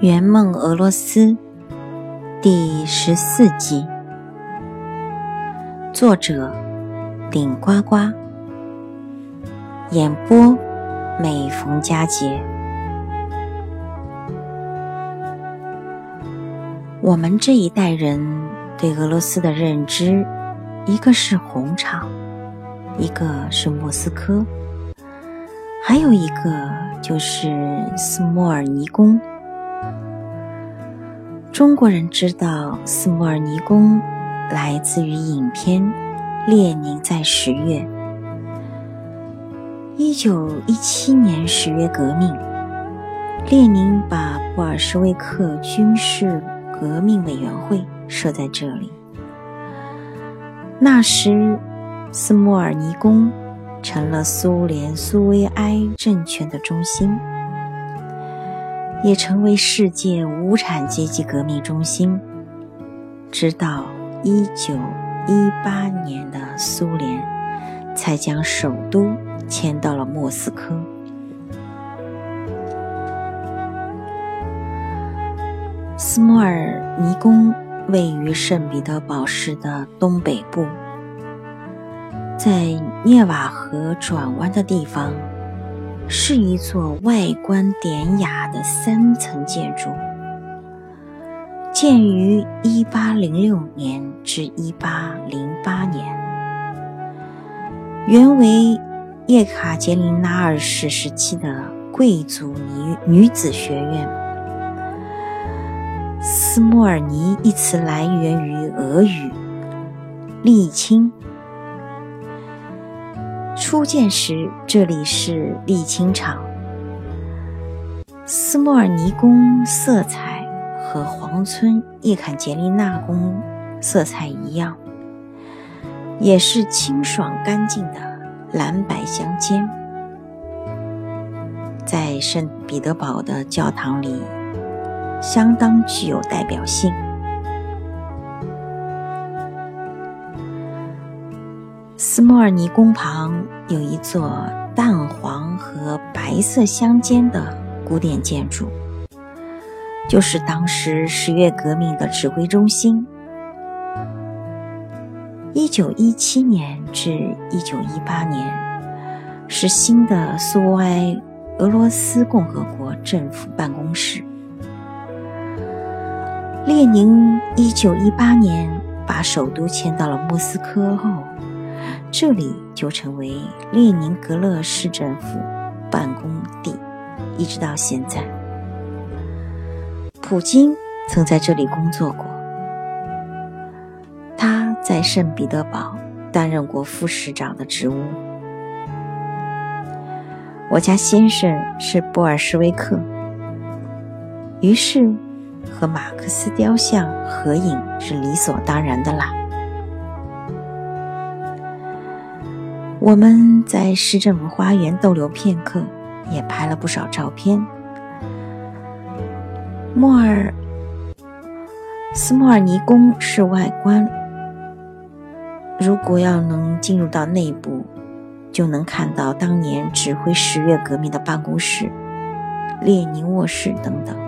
圆梦俄罗斯第十四集，作者顶呱呱，演播每逢佳节。我们这一代人对俄罗斯的认知，一个是红场，一个是莫斯科，还有一个就是斯莫尔尼宫。中国人知道斯莫尔尼宫来自于影片《列宁在十月》。一九一七年十月革命，列宁把布尔什维克军事革命委员会设在这里。那时，斯莫尔尼宫成了苏联苏维埃政权的中心。也成为世界无产阶级革命中心，直到一九一八年的苏联才将首都迁到了莫斯科。斯莫尔尼宫位于圣彼得堡市的东北部，在涅瓦河转弯的地方。是一座外观典雅的三层建筑，建于1806年至1808年，原为叶卡捷琳娜二世时期的贵族女女子学院。斯莫尔尼一词来源于俄语“沥青”。初建时，这里是沥青厂。斯莫尔尼宫色彩和皇村叶坎捷琳娜宫色彩一样，也是清爽干净的蓝白相间，在圣彼得堡的教堂里相当具有代表性。斯莫尔尼宫旁有一座淡黄和白色相间的古典建筑，就是当时十月革命的指挥中心。一九一七年至一九一八年是新的苏维埃俄罗斯共和国政府办公室。列宁一九一八年把首都迁到了莫斯科后。这里就成为列宁格勒市政府办公地，一直到现在。普京曾在这里工作过，他在圣彼得堡担任过副市长的职务。我家先生是布尔什维克，于是和马克思雕像合影是理所当然的啦。我们在市政府花园逗留片刻，也拍了不少照片。莫尔斯莫尔尼宫是外观，如果要能进入到内部，就能看到当年指挥十月革命的办公室、列宁卧室等等。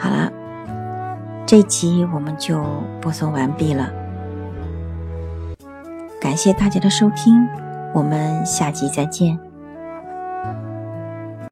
好了这集我们就播送完毕了，感谢大家的收听，我们下集再见。